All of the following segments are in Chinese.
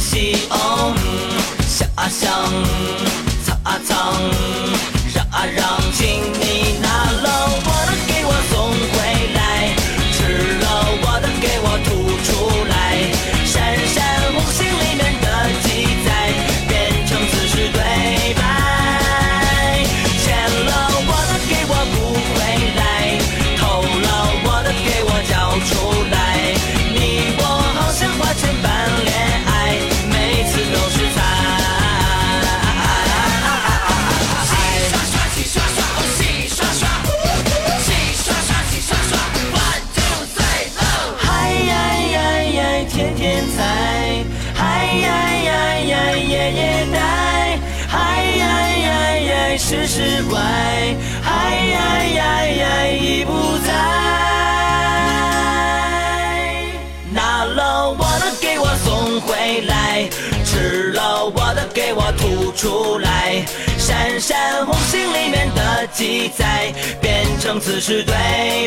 西欧，想啊想，藏啊藏，让啊让，情。给我吐出来闪闪红星里面的记载变成此时对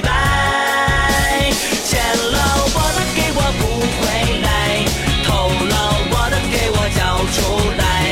白。欠了我的给我补回来偷了我的给我交出来。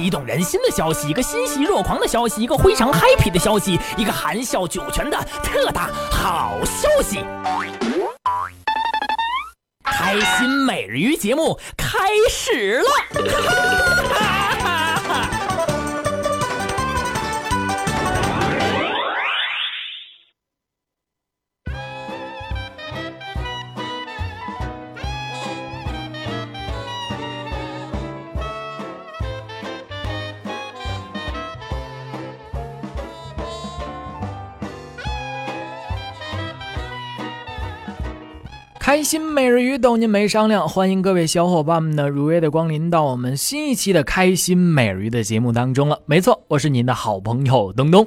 激动人心的消息，一个欣喜若狂的消息，一个非常 happy 的消息，一个含笑九泉的特大好消息！开心每日鱼节目开始了。开心每日鱼逗您没商量，欢迎各位小伙伴们呢如约的光临到我们新一期的开心每日鱼的节目当中了。没错，我是您的好朋友东东。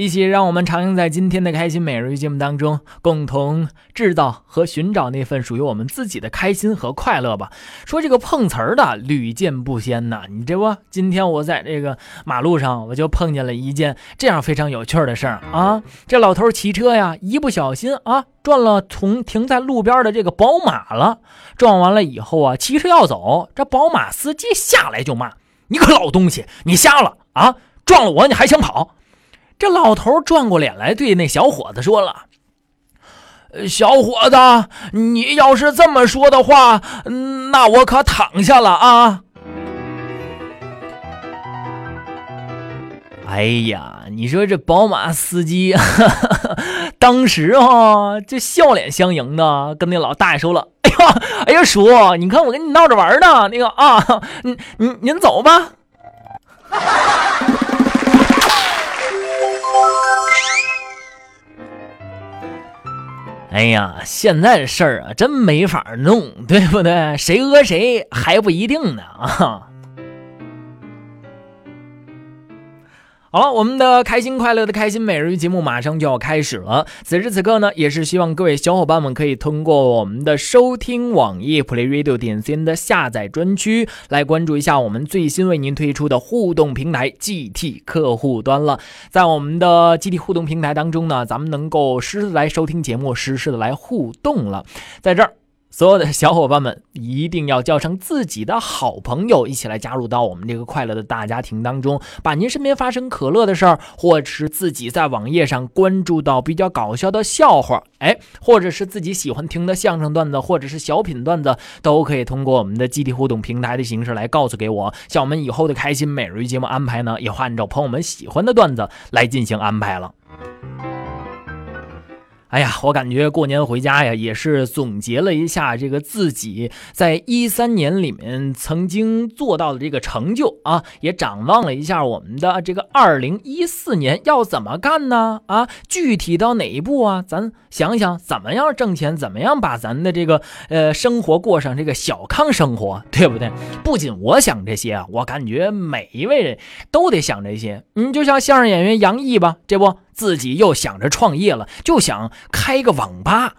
一起让我们徜徉在今天的开心每日一节目当中，共同制造和寻找那份属于我们自己的开心和快乐吧。说这个碰瓷儿的屡见不鲜呐，你这不，今天我在这个马路上，我就碰见了一件这样非常有趣的事儿啊。这老头骑车呀，一不小心啊，撞了从停在路边的这个宝马了。撞完了以后啊，骑车要走，这宝马司机下来就骂：“你个老东西，你瞎了啊！撞了我你还想跑？”这老头转过脸来，对那小伙子说了：“小伙子，你要是这么说的话，那我可躺下了啊！”哎呀，你说这宝马司机，当时啊，这笑脸相迎的，跟那老大爷说了：“哎呀，哎呀，叔，你看我跟你闹着玩呢，那个啊，您您您走吧。” 哎呀，现在的事儿啊，真没法弄，对不对？谁讹谁还不一定呢啊！好了，我们的开心快乐的开心每日鱼节目马上就要开始了。此时此刻呢，也是希望各位小伙伴们可以通过我们的收听网页 playradio 点 cn 的下载专区来关注一下我们最新为您推出的互动平台 GT 客户端了。在我们的 GT 互动平台当中呢，咱们能够实时的来收听节目，实时的来互动了。在这儿。所有的小伙伴们一定要叫上自己的好朋友，一起来加入到我们这个快乐的大家庭当中。把您身边发生可乐的事儿，或者是自己在网页上关注到比较搞笑的笑话，哎，或者是自己喜欢听的相声段子，或者是小品段子，都可以通过我们的集体互动平台的形式来告诉给我。像我们以后的开心每日一节目安排呢，也会按照朋友们喜欢的段子来进行安排了。哎呀，我感觉过年回家呀，也是总结了一下这个自己在一三年里面曾经做到的这个成就啊，也展望了一下我们的这个二零一四年要怎么干呢？啊，具体到哪一步啊？咱想想怎么样挣钱，怎么样把咱的这个呃生活过上这个小康生活，对不对？不仅我想这些啊，我感觉每一位人都得想这些。你就像相声演员杨毅吧，这不。自己又想着创业了，就想开个网吧。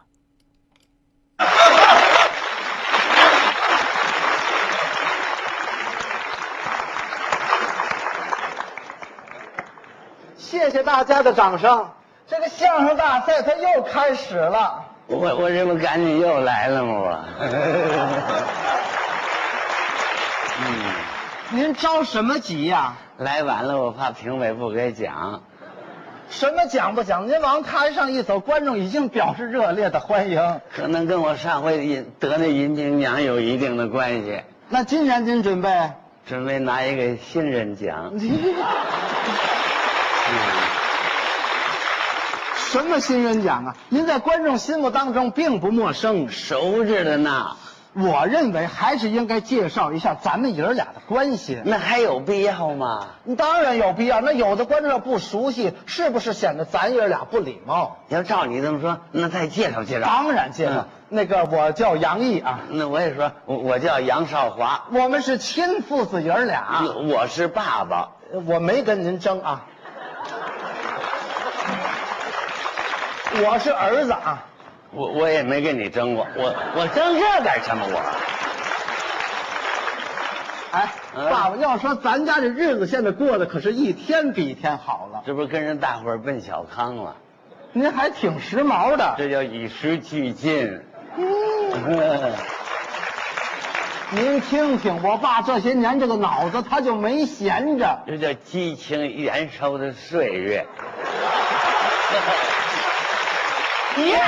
谢谢大家的掌声。这个相声大赛它又开始了。我我这不赶紧又来了吗？我。嗯，您着什么急呀、来晚了，我怕评委不给奖。什么奖不奖？您往台上一走，观众已经表示热烈的欢迎。可能跟我上回银得那银金奖有一定的关系。那今年您准备？准备拿一个新人奖。什么新人奖啊？您在观众心目当中并不陌生。熟着的呢。我认为还是应该介绍一下咱们爷儿俩的关系。那还有必要吗？当然有必要。那有的观众要不熟悉，是不是显得咱爷儿俩不礼貌？要照你这么说，那再介绍介绍。当然介绍。嗯那个我叫杨毅啊，那我也说，我我叫杨少华，我们是亲父子爷儿俩。我是爸爸。我没跟您争啊，我是儿子啊。我我也没跟你争过，我我争这干什么我？哎，嗯爸爸，要说咱家这日子现在过得可是一天比一天好了，这不是跟人大伙儿奔小康了？您还挺时髦的。这叫与时俱进。嗯 您听听，我爸这些年这个脑子他就没闲着。这叫激情燃烧的岁月。耶！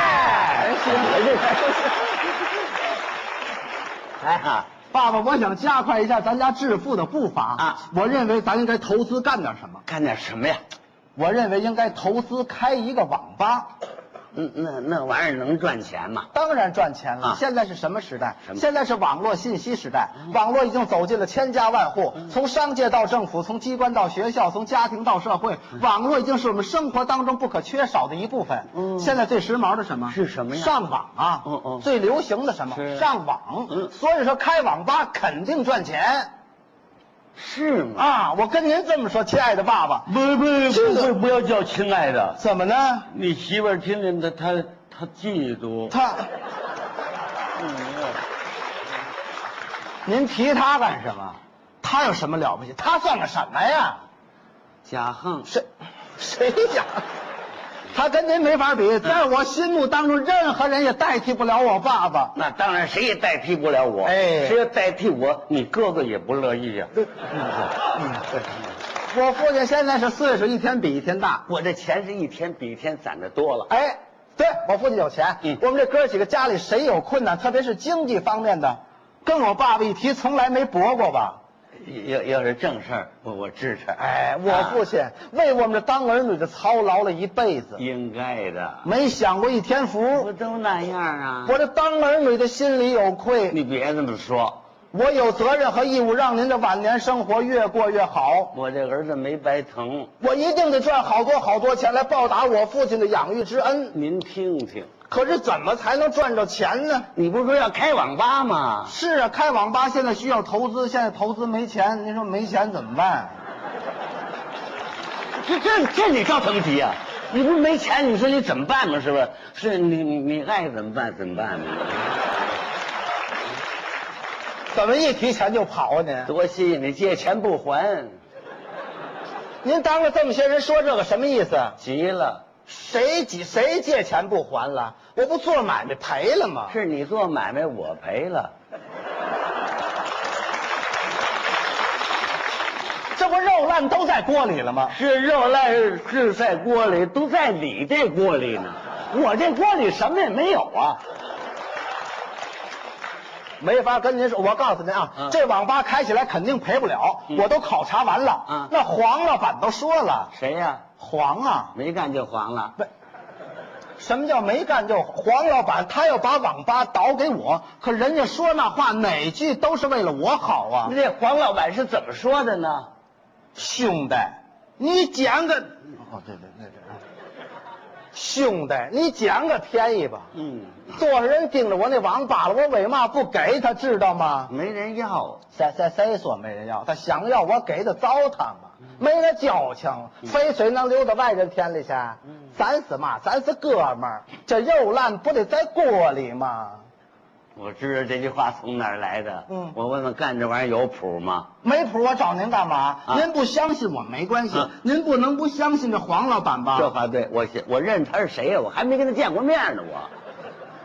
爸爸，我想加快一下咱家致富的步伐啊我认为咱应该投资干点什么。干点什么呀？我认为应该投资开一个网吧。嗯，那那玩意儿能赚钱吗？当然赚钱了。啊现在是什么时代？什么现在是网络信息时代，网络已经走进了千家万户，从商界到政府，从机关到学校，从家庭到社会，网络已经是我们生活当中不可缺少的一部分。嗯现在最时髦的什么？是什么呀上网啊！嗯嗯最流行的什么？是上网。嗯所以说开网吧肯定赚钱是吗？啊！我跟您这么说，亲爱的爸爸，不不这个不不要叫亲爱的，怎么呢？你媳妇儿听见她她她嫉妒。他，您提他干什么？他有什么了不起？他算个什么呀？贾横，谁谁呀？他跟您没法比，在我心目当中，任何人也代替不了我爸爸。那当然谁也代替不了我。哎谁要代替我，你哥哥也不乐意呀、我父亲现在是岁数一天比一天大。我这钱是一天比一天攒的多了。哎，对我父亲有钱。嗯我们这哥几个家里谁有困难，特别是经济方面的，跟我爸爸一提，从来没驳过吧？要要是正事儿，我我支持。哎，我父亲为我们这当儿女的操劳了一辈子，应该的，没享过一天福。不都那样啊？我这当儿女的心里有愧，你别这么说，我有责任和义务让您的晚年生活越过越好。我这儿子没白疼。我一定得赚好多好多钱来报答我父亲的养育之恩。您听听，可是怎么才能赚着钱呢？你不是说要开网吧吗？是啊，开网吧现在需要投资，现在投资没钱，您说没钱怎么办？这这这你着什么急啊？你不是没钱，你说你怎么办嘛？是不是？是你你你爱怎么办怎么办嘛？怎么一提钱就跑啊您？多吸引！你借钱不还，您当着这么些人说这个什么意思？急了。谁借谁借钱不还了？我不做买卖赔了吗？是你做买卖，我赔了。这不肉烂都在锅里了吗？是肉烂是在锅里，都在你这锅里呢。我这锅里什么也没有啊。没法跟您说，我告诉您啊，嗯这网吧开起来肯定赔不了，嗯我都考察完了。嗯那黄老板都说了，谁呀、黄啊，没干就黄了。不，什么叫没干就黄老板他要把网吧倒给我，可人家说那话哪句都是为了我好啊那，这黄老板是怎么说的呢？兄弟，你捡个，哦对对对对，兄弟，你捡个便宜吧。嗯，多少人盯着我那网吧了，我为嘛不给他，知道吗？没人要。谁谁谁说没人要？他想要我给他糟蹋嘛，没那交情，肥水能流到外人田里去。咱是嘛？咱是哥们儿，这肉烂不得在锅里吗？我知道这句话从哪儿来的。嗯我问问干这玩意儿有谱吗？没谱，我找您干嘛？啊您不相信我没关系，啊您不能不相信这黄老板吧？这话对，我我认识他是谁呀？我还没跟他见过面呢，我。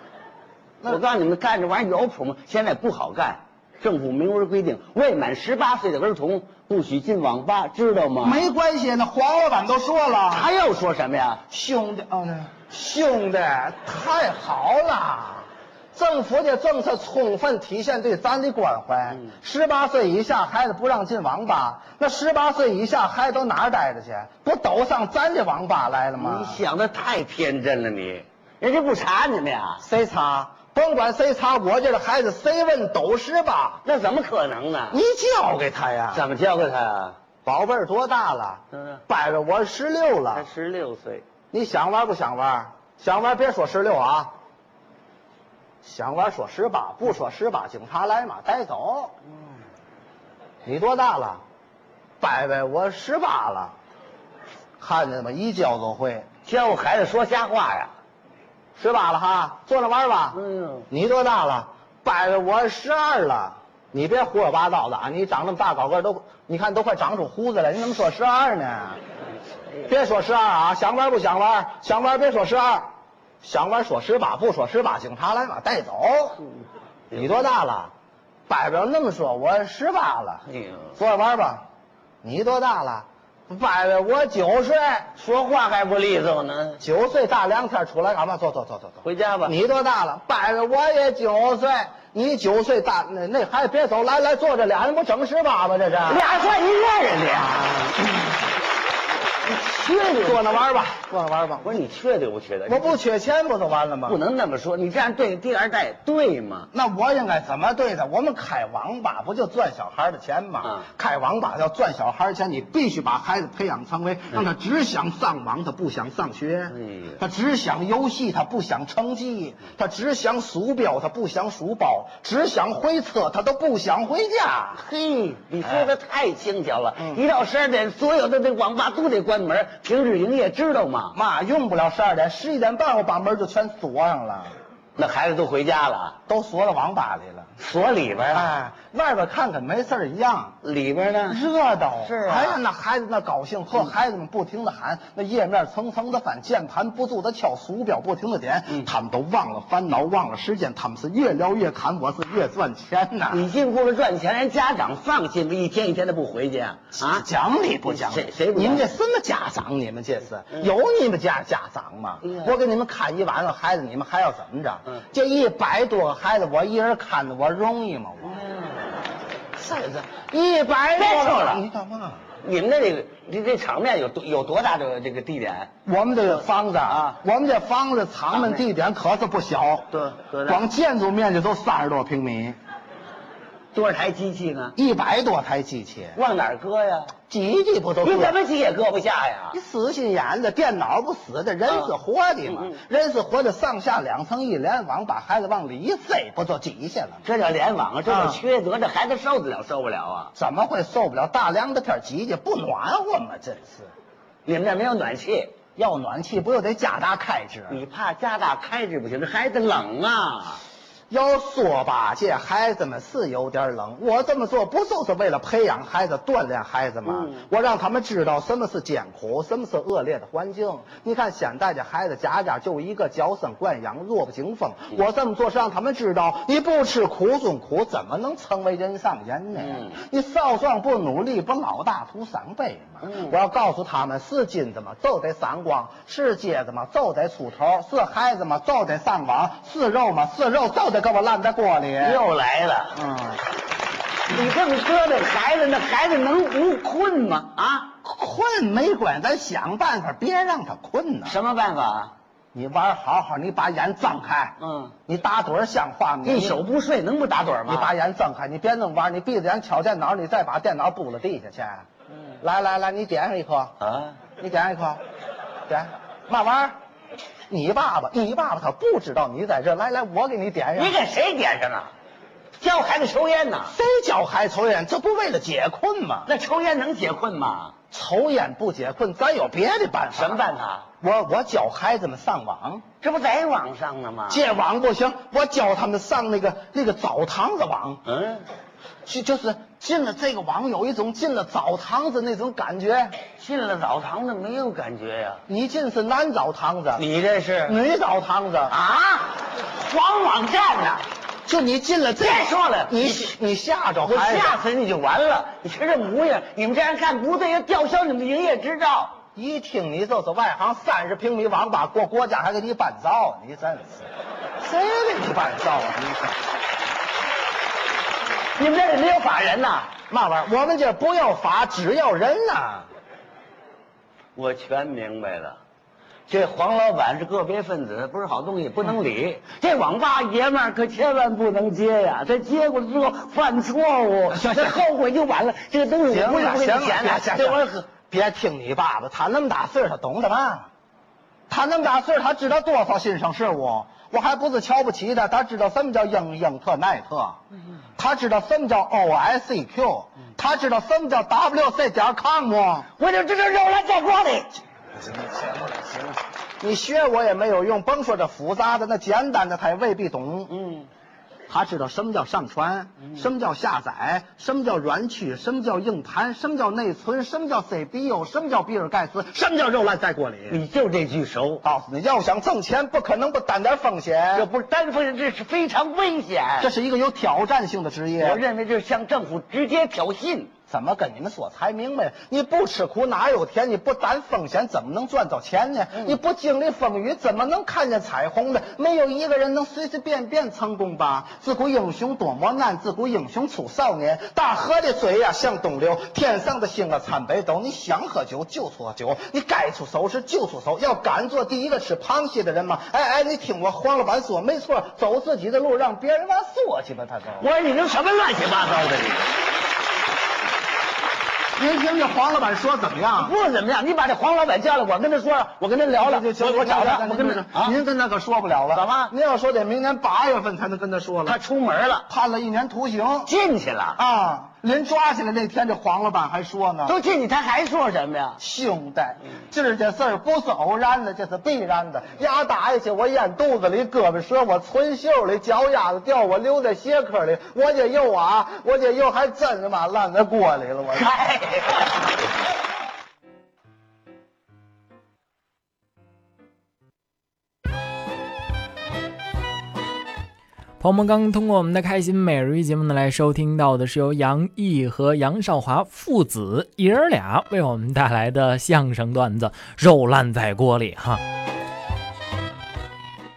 那我告诉你们，干这玩意儿有谱吗？现在不好干，政府明文规定，未满十八岁的儿童不许进网吧，知道吗？没关系，那黄老板都说了，他又说什么呀？兄弟，哦，那兄弟太好了。政府的政策充分体现对咱的关怀嗯。十八岁以下孩子不让进网吧，那十八岁以下孩子都哪儿待着去？不都上咱这网吧来了吗？你想的太天真了你，人家不查你们呀。谁查？甭管谁查我家的孩子，谁问都十八。那怎么可能呢？你教给他呀？怎么教给他呀？宝贝儿多大了？嗯伯伯我十六了才了。十六岁，你想玩不想玩？想玩别说十六啊。想玩说十八，不说十八，警察来嘛，带走。嗯你多大了？伯伯我十八了。看见吗？一教就会。教孩子说瞎话呀。十八了哈，坐那玩吧。嗯你多大了？伯伯我十二了。你别胡说八道的啊！你长那么大高个都，你看都快长出胡子来，你怎么说十二呢？别说十二啊，想玩不想玩？想玩别说十二，想玩说十八，不说十八，警察来嘛带走。你多大了？伯伯那么说，我十八了。坐着玩吧。你多大了？伯伯我九岁。说话还不利索呢。九岁大凉天出来干嘛？走走走走走。回家吧。你多大了？伯伯我也九岁。你九岁大，那那孩子别走，来来坐着，俩人不整十八吗？这是。俩算一个人的呀？去你！坐那玩吧，坐那玩吧。我说你缺德不缺德？我不缺钱不就完了吗？不能那么说，你这样对第二代对吗？那我应该怎么对他？我们开网吧不就赚小孩的钱吗？嗯开网吧要赚小孩钱，你必须把孩子培养成为让他只想上网，他不想上学；哎他只想游戏，他不想成绩；他只想鼠标，他不想书包；只想回车，他都不想回家。嘿，你说的太轻巧了。嗯一到十二点，所有的这网吧都得关门，停止营业，知道吗？妈，用不了十二点，十一点半我把门就全锁上了，那孩子都回家了，都锁到网吧里了。锁里边了，哎，外边看看没事儿一样。里边呢？热闹是啊哎呀，那孩子那高兴，呵孩子们不停的喊，那页面层层的翻，键盘不住的敲，鼠标不停的点，嗯他们都忘了烦恼，忘了时间，他们是越聊越侃，我是越赚钱呐。你进屋了赚钱，人家长放心吗？一天一天的不回去啊？啊，讲理不讲理？谁谁不讲理你们这什么家长？你们这是有你们家家长吗？我给你们看一晚上孩子，你们还要怎么着嗯？这一百多个孩子，我一人看着我容易吗？我这这一百多个，别说了你干嘛？你们那这个这这场面有多有多大的这个地点？我们这个房子啊我们这房子场面地点可是不小，多多大光建筑面积都三十多平米，多少台机器呢？一百多台机器，往哪儿搁呀？机器不都你怎么挤也搁不下呀你？死心眼子，电脑不死的，人是活的嘛嗯嗯，人是活的，上下两层一联网，把孩子往里一塞，不就挤下了吗？这叫联网啊，这叫啊缺德，这孩子受得了受不了啊？怎么会受不了？大凉的天挤挤不暖和吗？真是，你们这没有暖气，要暖气不又得加大开支？你怕加大开支不行，这孩子冷啊。要说吧，这孩子们是有点冷。我这么做不就是为了培养孩子、锻炼孩子吗？嗯我让他们知道什么是艰苦，什么是恶劣的环境。你看现在这孩子家家就一个娇生惯养、弱不禁风。嗯我这么做是让他们知道，你不吃苦中苦，怎么能成为人上人呢？嗯你少壮不努力，不老大徒伤悲吗？嗯我要告诉他们，是金子嘛，就得闪光；是疖子嘛，就得出头；是孩子嘛，就得上网；是肉嘛，是肉就得给我烂在锅里。又来了，嗯，你这么折腾孩子，那孩子能不困吗？啊，困没关系，咱想办法别让他困呐。什么办法啊？你玩好好，你把眼睁开。嗯，你打盹儿像话吗？一宿不睡能不打盹吗？你把眼睁开，你别那么玩，你闭着眼敲电脑，你再把电脑拨了地下去。嗯来来来，你点上一颗，啊，你点上一颗，点嘛玩意儿？你爸爸，你爸爸他不知道你在这。来来，我给你点上。你给谁点上啊？教孩子抽烟呢？谁教孩子抽烟？这不为了解困吗？那抽烟能解困吗？抽烟不解困，咱有别的办法。什么办法？我我教孩子们上网，这不在网上呢吗？借网不行，我教他们上那个那个澡堂子网，嗯，就就是进了这个网，有一种进了澡堂子那种感觉。进了澡堂子没有感觉呀、你进是男澡堂子，你这是女澡堂子，啊？黄网站呢？就你进了这，别说了你你吓着我孩子，吓死你就完了！你瞧这模样，你们这样干不对，要吊销你们的营业执照。一听你就是外行，三十平米网吧，国国家还给你办照，你真是，谁给你办照啊？你说你们这里没有法人呐？嘛玩意儿？我们这不要法，只要人呐、我全明白了，这黄老板是个别分子，不是好东西，不能理。这网吧爷们儿可千万不能接呀，这接过来之后犯错误，这后悔就晚了。这个东西我不是不给你钱了，这玩意儿别听你爸爸，他那么大岁数，他懂得嘛？他那么大岁数，他知道多少新生事物。我还不是瞧不起他，他知道什么叫英英特奈特，他知道什么叫 OICQ，他知道什么叫 WC 点 com。我就知道肉来在锅里。行了行了行了，你学我也没有用，甭说这复杂的，那简单的他也未必懂。嗯，他知道什么叫上传，什么叫下载，什么叫软驱，什么叫硬盘，什么叫内存，什么叫 CPU，什么叫比尔盖茨，什么叫肉烂在锅里。你就这句熟。告诉你，要想挣钱，不可能不担点风险。这不是担风险，这是非常危险。这是一个有挑战性的职业。我认为这是向政府直接挑衅。怎么跟你们说才明白？你不吃苦哪有甜？你不担风险怎么能赚到钱呢？你不经历风雨怎么能看见彩虹呢？没有一个人能随随便便成功吧？自古英雄多磨难，自古英雄出少年。大河的水呀向东流，天上的星啊参北斗。你想喝酒就喝酒，你该出手时就出手。要敢做第一个吃螃蟹的人吗？哎哎，你听我黄老板说，没错，走自己的路，让别人往说去吧，他都。我说你这什么乱七八糟的你？您听这黄老板说怎么样？不怎么样，你把这黄老板叫来，我跟他说，我跟他聊聊，行我找他，我跟他啊，您跟他可说不了了。怎么您要说得明年八月份才能跟他说了。他出门了，判了一年徒刑进去了，啊！临抓起来那天，这黄老板还说呢。都进去，他还说什么呀？兄弟，今儿这事儿不是偶然的，这是必然的。牙打下去，我咽肚子里，胳膊折我存袖里，脚丫子掉我留在鞋壳里。我这又啊，我这又还真他妈烂在锅里了，我。嗨，朋友们刚刚通过我们的开心每日一节目呢，来收听到的是由杨毅和杨少华父子爷儿俩为我们带来的相声段子《肉烂在锅里》哈。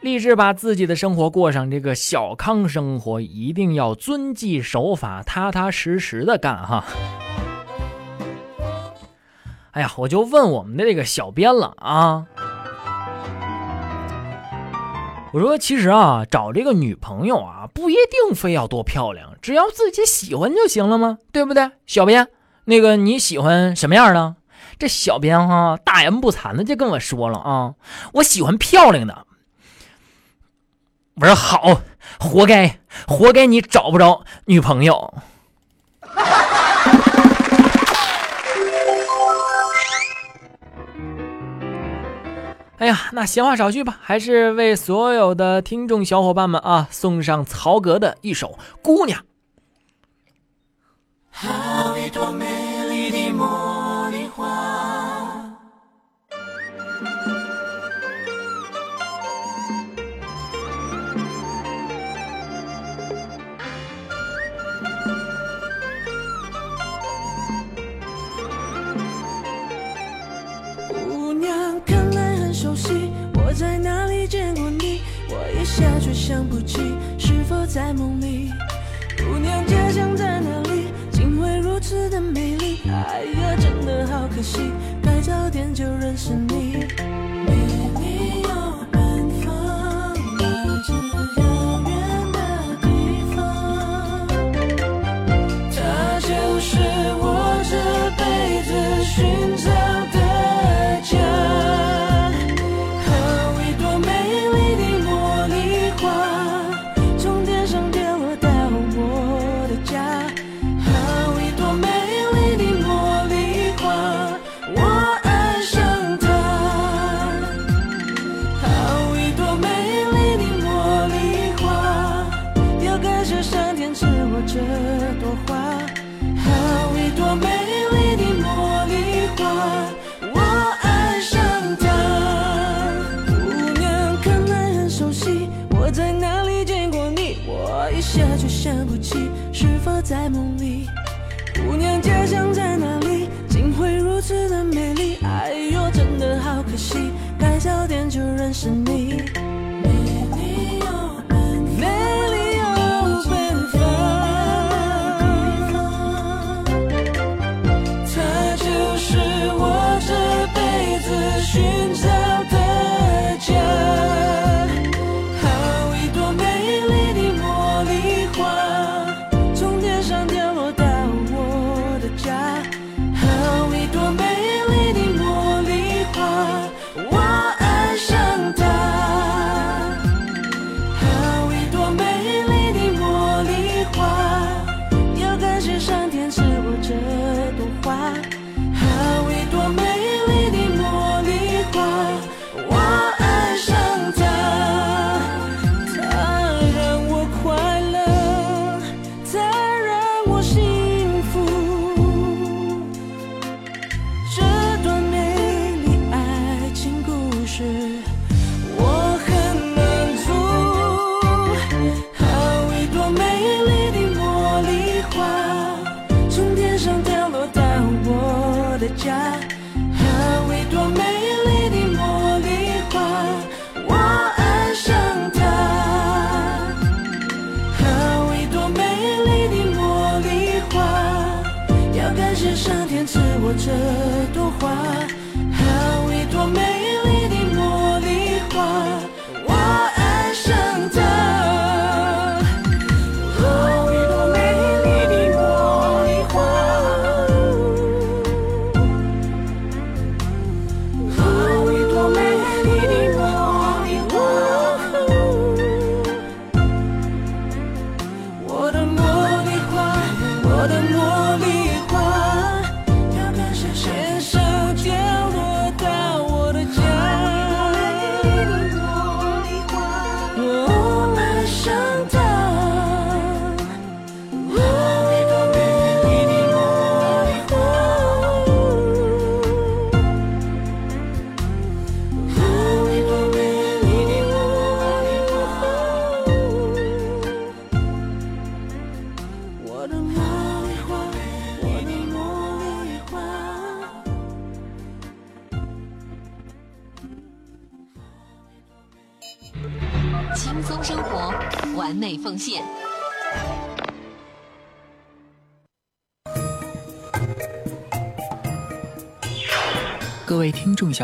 立志把自己的生活过上这个小康生活，一定要遵纪守法、踏踏实实的干哈。哎呀，我就问我们的这个小编了啊。我说，其实啊，找这个女朋友啊，不一定非要多漂亮，只要自己喜欢就行了吗？对不对？小编，那个你喜欢什么样的？这小编哈、大言不惭的就跟我说了啊，我喜欢漂亮的。我说好，活该，活该你找不着女朋友。哎呀，那闲话少叙吧，还是为所有的听众小伙伴们啊送上曹格的一首《姑娘》。好一朵美丽的茉在哪里见过你？我一下却想不起，是否在梦里？姑娘家乡在哪里？竟会如此的美丽？哎呀，真的好可惜，该早点就认识。你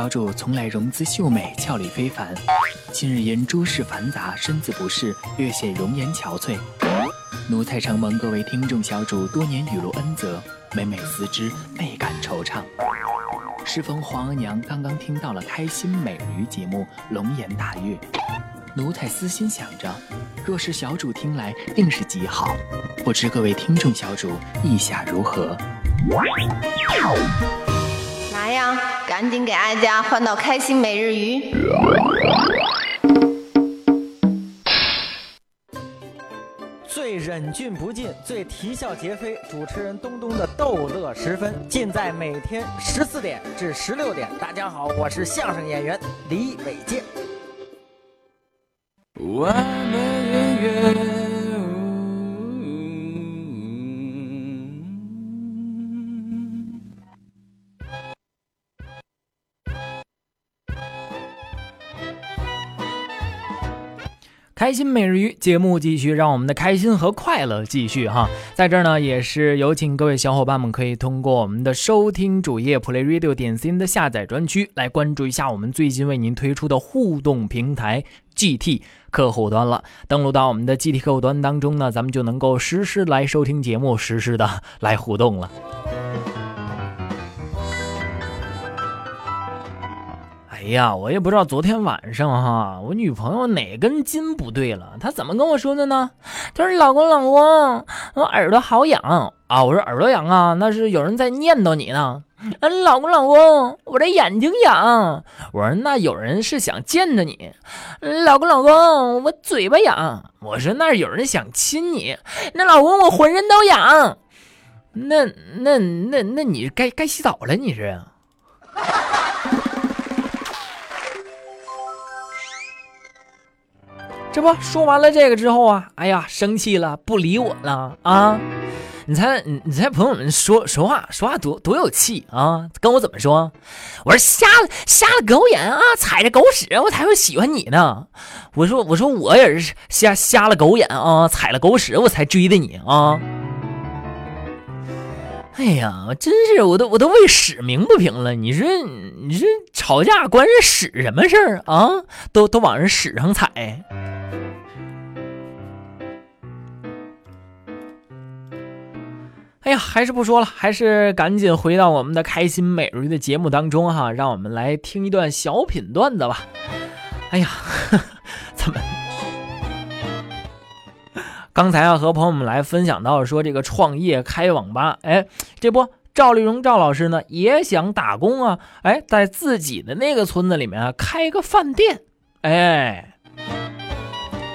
小主从来容姿秀美，俏丽非凡，近日因诸事繁杂，身子不适，略显容颜憔悴。奴才承蒙各位听众小主多年雨露恩泽，每每思之，倍感惆怅。适逢皇额娘刚刚听到了开心美人鱼节目，龙颜大悦。奴才私心想着，若是小主听来，定是极好。不知各位听众小主意下如何？赶紧给哀家换到开心每日鱼。最忍俊不禁，最啼笑皆非，主持人东东的逗乐时分，尽在每天十四点至十六点。大家好，我是相声演员李伟健。弯弯圆圆。开心每日鱼节目继续，让我们的开心和快乐继续哈。在这儿呢，也是有请各位小伙伴们可以通过我们的收听主页 Play Radio 点 C 的下载专区来关注一下我们最近为您推出的互动平台 GT 客户端了。登录到我们的 GT 客户端当中呢，咱们就能够实时来收听节目，实时的来互动了。哎呀，我也不知道昨天晚上哈，我女朋友哪根筋不对了？她怎么跟我说的呢？她说：“老公，老公，我耳朵好痒啊！”我说：“耳朵痒啊，那是有人在念叨你呢。”嗯，老公，老公，我这眼睛痒。我说：“那有人是想见着你。”老公，老公，我嘴巴痒。我说：“那有人想亲你。”那老公，我浑身都痒。那那那那你该该洗澡了，你是？这不说完了这个之后啊，哎呀，生气了，不理我了啊！你猜，你你猜，朋友们说说话说话多多有气啊！跟我怎么说？我说瞎了瞎了狗眼啊，踩着狗屎我才会喜欢你呢！我说我说我也是瞎瞎了狗眼啊，踩了狗屎我才追的你啊！哎呀，真是我都我都为屎鸣不平了！你说你说吵架关人屎什么事儿啊？都都往人屎上踩。哎呀，还是不说了，还是赶紧回到我们的开心美人鱼的节目当中哈，让我们来听一段小品段子吧。哎呀，呵怎么？刚才啊，和朋友们来分享到说这个创业开网吧，哎，这不赵丽蓉赵老师呢也想打工啊，哎，在自己的那个村子里面啊开个饭店，哎，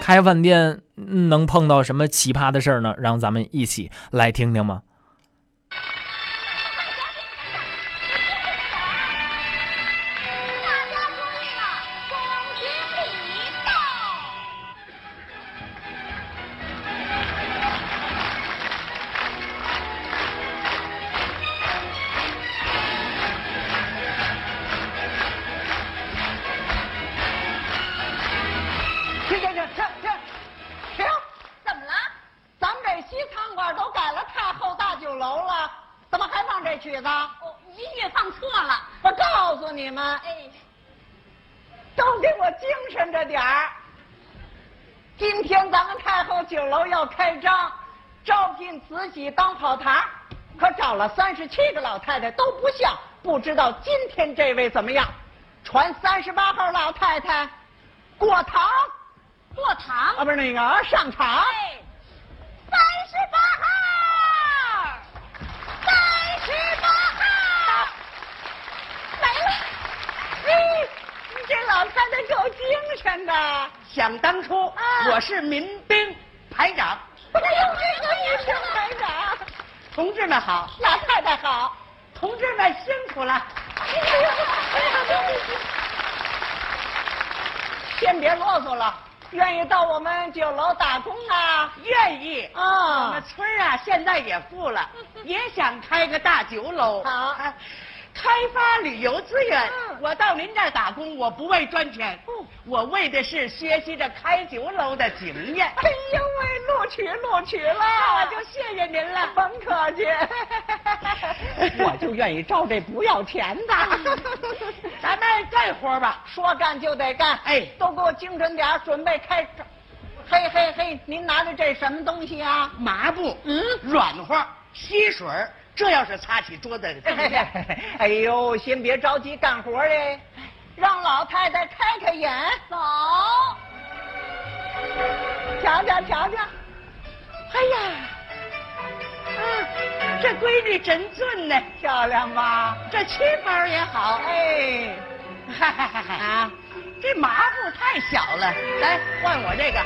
开饭店能碰到什么奇葩的事儿呢？让咱们一起来听听吗？七个老太太都不像，不知道今天这位怎么样？传三十八号老太太过堂，过堂啊，不是那个上场。三十八号，三十八号，来了。哎，这老太太够精神的。想当初，啊我是民兵排长。哎呦，这个女生排长，同志们好，老太太好。同志们辛苦了。先别啰嗦了，愿意到我们酒楼打工啊？愿意啊我们村啊，现在也富了，也想开个大酒楼。好啊开发旅游资源。嗯我到您这儿打工，我不为赚钱，我为的是学习着开酒楼的经验。哎呦喂，录取录取了，那我就谢谢您了。甭客气，我就愿意招这不要钱的。咱们干活吧。说干就得干，哎都给我精神点，准备开张。嘿嘿嘿，您拿着这什么东西啊？麻布，嗯软和，吸水儿这要是擦起桌子哎呦，先别着急干活嘞，让老太太开开眼，走，瞧瞧瞧瞧。哎呀，嗯，这闺女真俊呢，漂亮吧？这旗袍也好，哎，哈哈哈哈啊，这麻布太小了，来换我这个。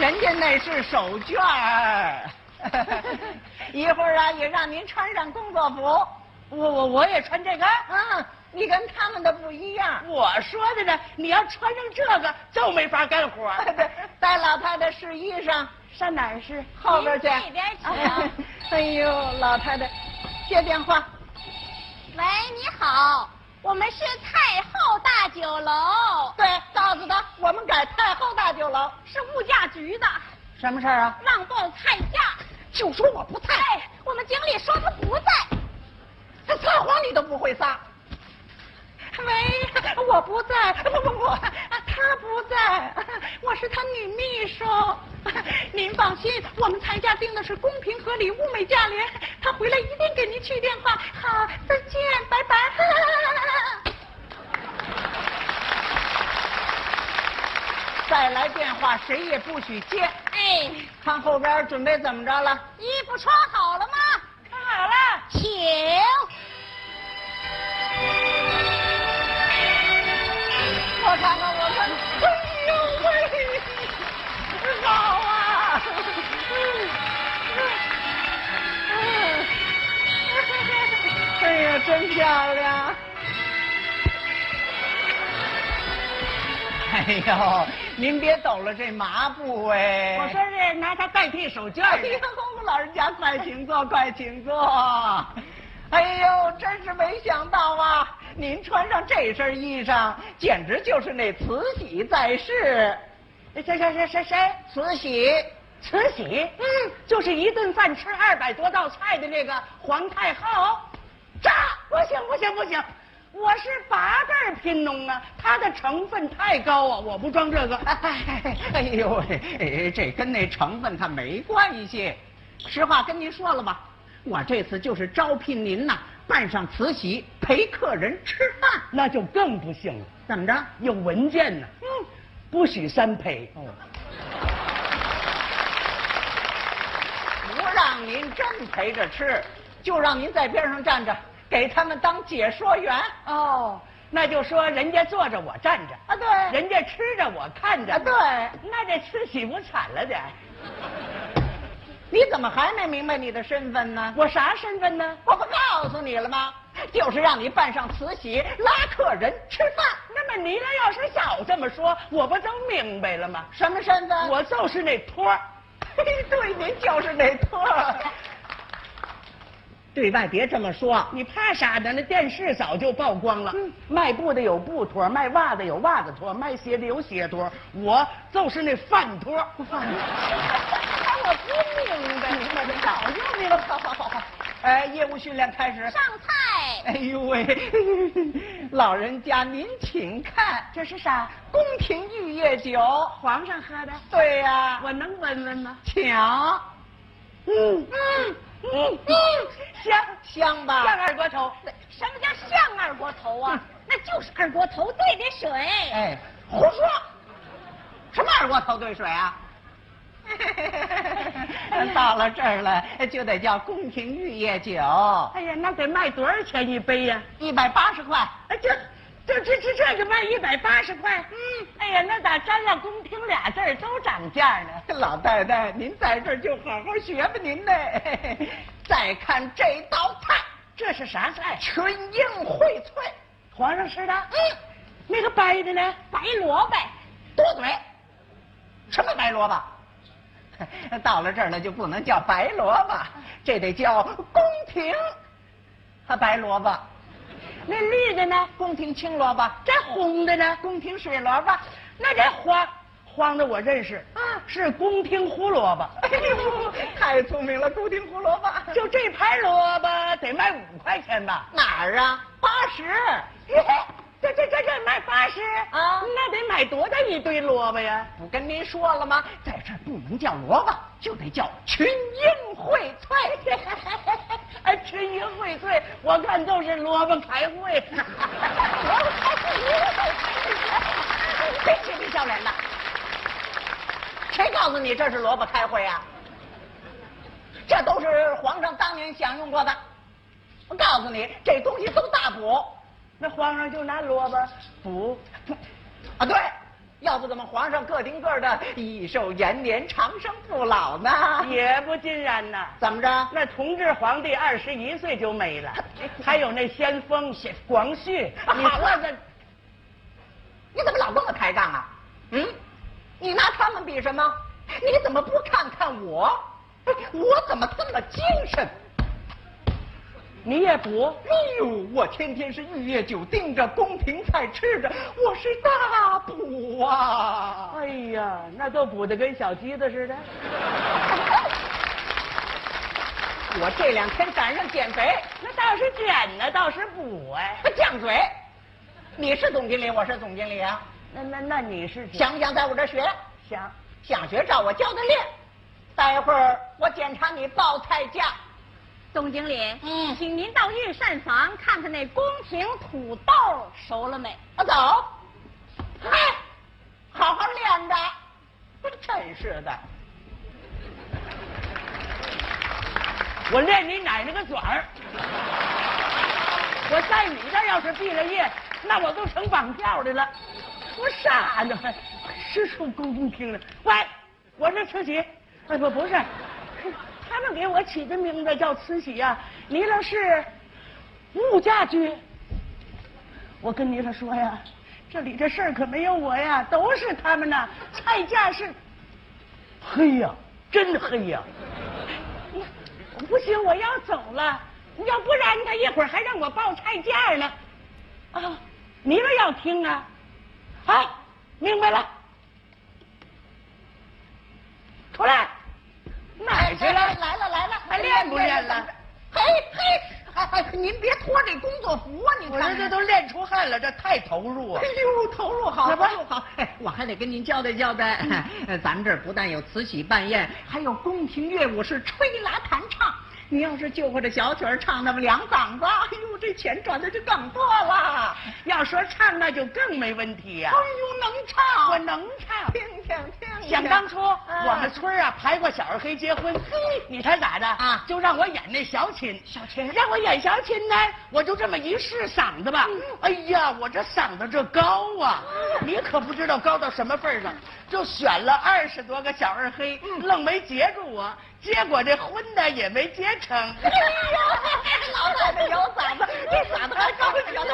人家那是手绢儿。一会儿啊，也让您穿上工作服。我我我也穿这个。嗯，你跟他们的不一样。我说的呢，你要穿上这个就没法干活。对，带老太太试衣裳，上哪儿试？后边去。您那边请哎呦，老太太，接电话。喂，你好，我们是太后大酒楼，对，告诉他我们改太后大酒楼。是物价局的，什么事儿啊？让报菜价。就说我不在，哎，我们经理说他不在。他撒谎你都不会撒。喂，我不在，不不不，他不在，我是他女秘书。您放心，我们菜价定的是公平合理、物美价廉。他回来一定给您去电话。好，再见，拜拜。再来电话，谁也不许接。哎，看后边准备怎么着了？衣服穿好了吗？好了。请。我看看，我看看，哎呦喂，好啊！哎呀，真漂亮！哎呦，您别抖了这麻布哎！我说是拿它代替手绢哎的。呦，老人家快请坐，快请坐。哎呦，真是没想到啊！您穿上这身衣裳，简直就是那慈禧在世。谁谁谁谁谁？慈禧，慈禧？嗯，就是一顿饭吃二百多道菜的那个皇太后。炸！不行不行不行，我是八辈儿贫农啊，它的成分太高啊，我不装这个。哎哎呦喂，哎这跟那成分它没关系。实话跟您说了吧，我这次就是招聘您呐，扮上慈禧陪客人吃饭。那就更不行了，怎么着？有文件呢。嗯，不许三陪。哦，不让您真陪着吃，就让您在边上站着，给他们当解说员。哦，那就说人家坐着我站着，啊，对，人家吃着我看着。啊，对，那这慈禧不惨了点？你怎么还没明白你的身份呢？我啥身份呢？我不告诉你了吗？就是让你扮上慈禧拉客人吃饭。那么你俩要是早这么说，我不都明白了吗？什么身份？我就是那托儿。嘿，对，您就是那托儿。对外别这么说，你怕啥呢？那电视早就曝光了。卖布的有布托，卖袜子有袜子托，卖鞋的有鞋托，我就是那饭托。饭托。我不明白，你们早就明白。好好好好，哎，业务训练开始。上菜。哎呦喂，老人家您请看，这是啥？宫廷玉液酒，皇上喝的。对呀、我能闻闻吗？请。嗯嗯 嗯嗯，香香吧？像二锅头。什么叫像二锅头啊？那就是二锅头兑的水。哎，胡说！什么二锅头兑水啊？到了这儿了，就得叫宫廷玉液酒。哎呀，那得卖多少钱一杯呀、一百八十块。哎，这这这这这个卖一百八十块。嗯，哎呀，那咋沾了“宫廷”俩字儿都涨价呢？老太太，您在这儿就好好学吧，您呢。再看这道菜，这是啥菜？群英荟萃。皇上吃的？嗯，那个白的呢？白萝卜。多嘴。什么白萝卜？到了这儿了就不能叫白萝卜，这得叫宫廷和白萝卜。那绿的呢？宫廷青萝卜。这红的呢？宫廷水萝卜。那这黄黄的我认识，啊，是宫廷胡萝卜。哎呦，太聪明了，宫廷胡萝卜。就这盘萝卜得卖五块钱吧？哪儿啊？八十。这这这这买八十啊？那得买多大一堆萝卜呀？不跟您说了吗？在这儿不能叫萝卜，就得叫群英荟萃。哎，群英荟萃，我看都是萝卜开会。萝卜开会，别嬉皮笑脸的。谁告诉你这是萝卜开会啊？这都是皇上当年享用过的。我告诉你，这东西都大补。那皇上就拿萝卜补啊？对，要不怎么皇上个顶个的益寿延年、长生不老呢？也不尽然呐。怎么着？那同治皇帝二十一岁就没了，还有那先锋光绪，你说这，你怎么老跟我抬杠啊？嗯，你拿他们比什么？你怎么不看看我？我怎么这么精神？你也补？哎呦，我天天是玉液酒盯着，宫廷菜吃着，我是大补啊！哎呀，那都补的跟小鸡子似的。我这两天赶上减肥，那倒是减呢，倒是补哎。犟嘴！你是总经理，我是总经理啊。那那那你是想不想在我这学？想。想学，照我教的练。待会儿我检查你报菜价。总经理，嗯，请您到御膳房看看那宫廷土豆熟了没？啊，走。嗨，好好练着。真是的。我练你奶奶个嘴儿！我在你这儿要是毕了业，那我都成绑票的了。我傻呢，还是出宫廷了？喂，我是慈禧，哎不不是，他们给我起的名字叫慈禧呀、你那是物价局。我跟你说呀，这里的事儿可没有我呀，都是他们呐。菜价是黑呀，真黑呀。不行，我要走了，要不然他一会儿还让我报菜价呢。啊，你们要听啊？好，明白了。出来，哪儿去了？来了来了，还练不练了？嘿嘿，哎哎，您别脱这工作服啊！你我看这这都练出汗了，这太投入啊哎！呦，投入好，投入好。哎，我还得跟您交代交代，呃咱们这儿不但有慈禧办宴，还有宫廷乐舞是吹拉弹唱。你要是就我这小曲儿唱那么两嗓子，哎呦，这钱赚的就更多了。要说唱，那就更没问题呀、哎呦，能唱，我能唱。听听听。想当初，嗯我们村儿啊排过小二黑结婚，嘿，你猜咋的？啊。就让我演那小琴，小琴。让我演小琴呢，我就这么一试嗓子吧，哎呀，我这嗓子这高啊，你可不知道高到什么份儿上，就选了二十多个小二黑，愣没截住我，结果这婚呢也没结成。哎呀，老奶奶有嗓子，这嗓子还高呢。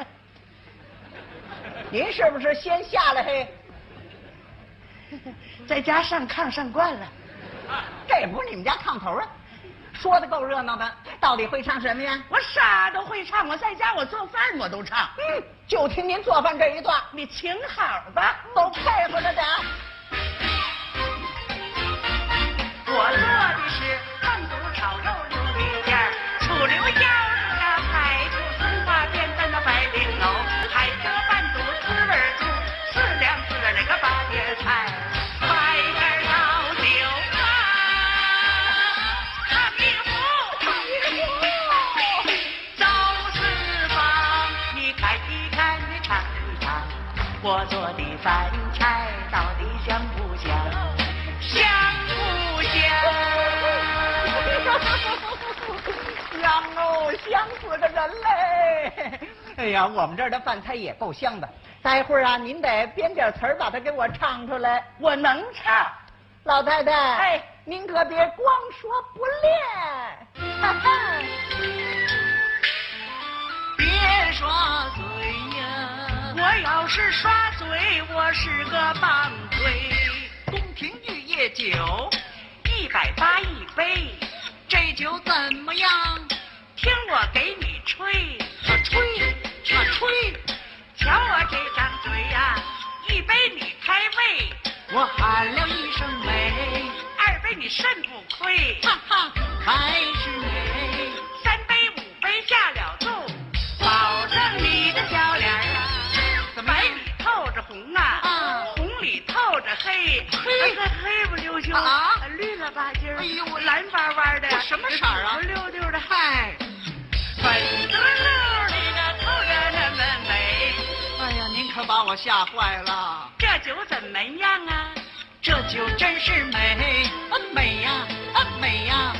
您是不是先下来嘿？在家上炕上惯了，这也不是你们家炕头啊？说的够热闹的，到底会唱什么呀？我啥都会唱，我在家我做饭我都唱。嗯，就听您做饭这一段，你请好吧，都配合着点 呀，我们这儿的饭菜也够香的。待会儿啊，您得编点词儿把它给我唱出来。我能唱。老太太，哎，您可别光说不练。哈哈，别耍嘴呀！我要是耍嘴，我是个棒槌。宫廷玉液酒，一百八一杯，这酒怎么样？听我给你吹，我吹，我吹，瞧我这张嘴呀、一杯你开胃，我喊了一声美，二杯你肾不亏，哈哈，还是美，三杯五杯下了肚，保证你的小脸儿啊，白里透着红啊，啊。红里透着黑，黑黑不溜秋啊，绿了吧唧儿，哎呦，蓝巴巴的，什么色儿啊？绿溜溜的，嗨，可把我吓坏了。这酒怎么样啊？这酒真是美，啊美呀，啊美呀，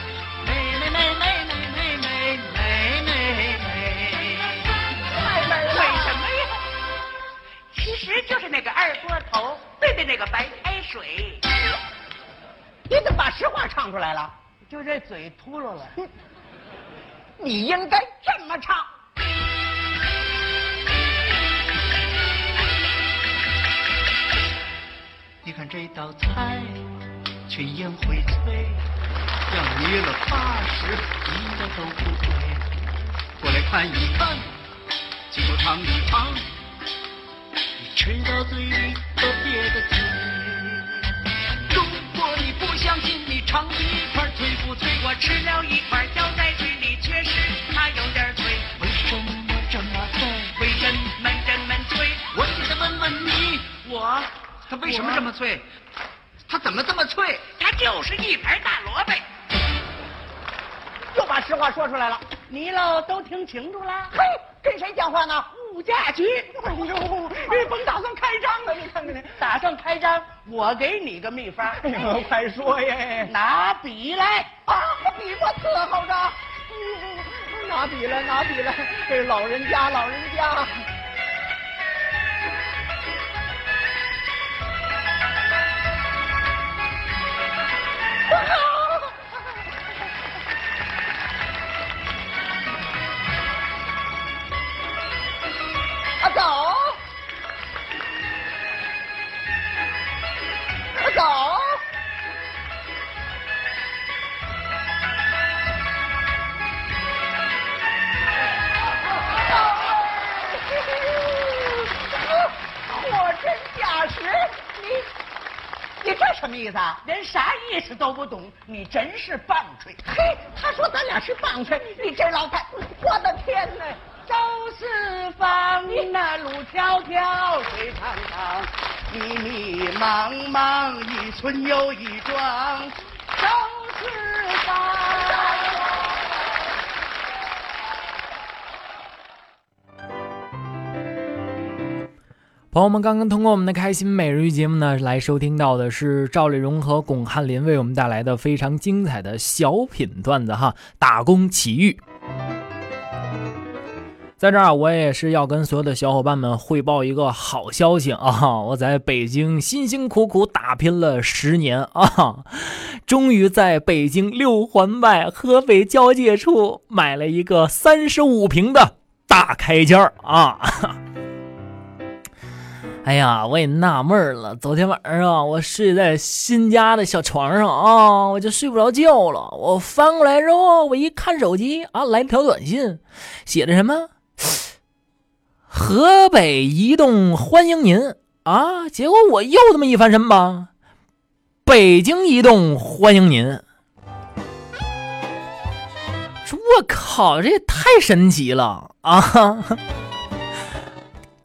美美美美美美美美美美，太美了美什么呀？其实就是那个二锅头兑的那个白开水，你怎么把实话唱出来了？就这嘴秃噜了。你应该这么唱。你看这道菜，群烟荟萃，让你了八十，一个都不对。过来看一看，进口尝一尝，你吃到嘴里都憋个嘴。如果你不相信，你尝一块，脆不脆？我吃了一块，掉在嘴里，确实它有点脆。为什么这么脆？为什么这么脆？我也得问问你，我。它为什么这么脆？它怎么这么脆？它就是一盘大萝卜。又把实话说出来了。你喽都听清楚了？嘿，跟谁讲话呢？物价局。哎呦，你甭打算开张了，你看看你。打算开张，我给你个秘方。哎呦，快说呀！拿笔来啊，笔我伺候着。拿笔来，拿笔来。这老人家，老人家。思啊？人啥意思都不懂，你真是棒槌。嘿，他说咱俩是棒槌，你这老太，我的天哪！周四方，那路迢迢，水长长，迷迷茫茫，一村又一庄。朋友们，刚刚通过我们的开心每日鱼节目呢，来收听到的是赵丽蓉和巩汉林为我们带来的非常精彩的小品段子哈，打工奇遇。在这儿，我也是要跟所有的小伙伴们汇报一个好消息啊！我在北京辛辛苦苦打拼了十年啊，终于在北京六环外合肥交界处买了一个三十五平的大开间儿啊！哎呀，我也纳闷了，昨天晚上啊我睡在新家的小床上啊，我就睡不着觉了。我翻过来之后，我一看手机啊，来条短信，写的什么？河北移动欢迎您啊！结果我又这么一翻身吧，北京移动欢迎您。我靠，这也太神奇了啊！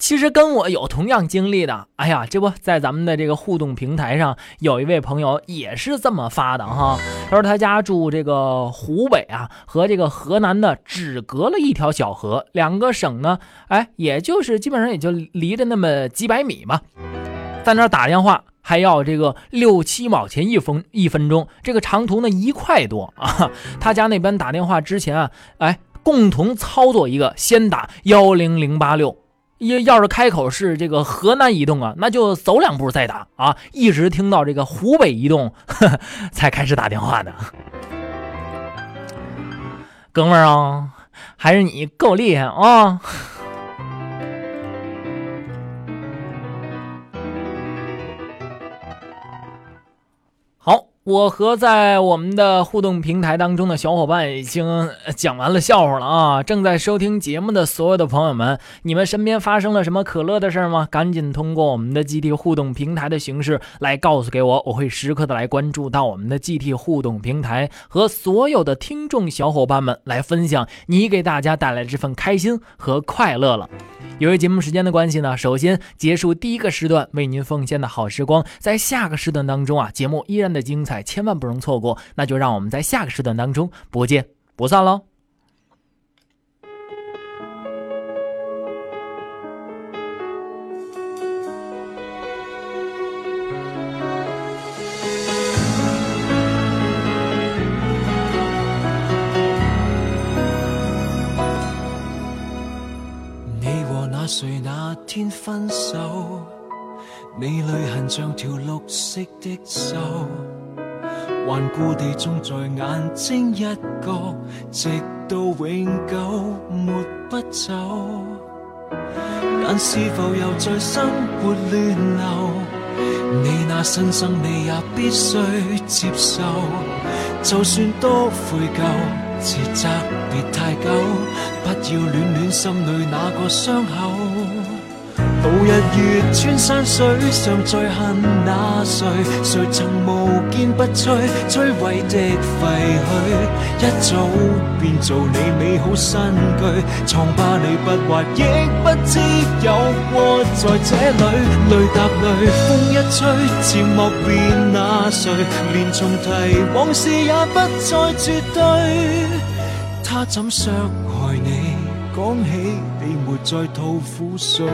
其实跟我有同样经历的，哎呀，这不在咱们的这个互动平台上，有一位朋友也是这么发的哈。他说他家住这个湖北啊，和这个河南的只隔了一条小河，两个省呢，哎，也就是基本上也就离着那么几百米吧，在那打电话。还要这个六七毛钱一分一分钟，这个长途呢一块多啊。他家那边打电话之前啊，哎，共同操作一个，先打幺零零八六，要要是开口是这个河南移动啊，那就走两步再打啊，一直听到这个湖北移动 才开始打电话的。哥们儿啊，还是你够厉害啊！我和在我们的互动平台当中的小伙伴已经讲完了笑话了啊！正在收听节目的所有的朋友们，你们身边发生了什么可乐的事儿吗？赶紧通过我们的 GT 互动平台的形式来告诉给我，我会时刻的来关注到我们的 GT 互动平台，和所有的听众小伙伴们来分享你给大家带来的这份开心和快乐了。由于节目时间的关系呢，首先结束第一个时段为您奉献的好时光，在下个时段当中啊，节目依然的精彩。千万不容错过，那就让我们在下个时段当中不见不散喽。谁那天分手？你泪痕像条绿色的手。顽固地种在眼睛一角，直到永久没不走。但是否又在生活乱流？你那新生你也必须接受。就算多悔疚，自责别太久，不要恋恋心里那个伤口。度日月穿山水，尚在恨那谁？谁曾无坚不摧，摧毁的废墟，一早变做你美好新居。疮疤你不还，亦不知有过在这里。泪答泪，风一吹，渐莫变那谁？连重提往事也不再绝对。他怎伤害你？讲起，再吐苦水。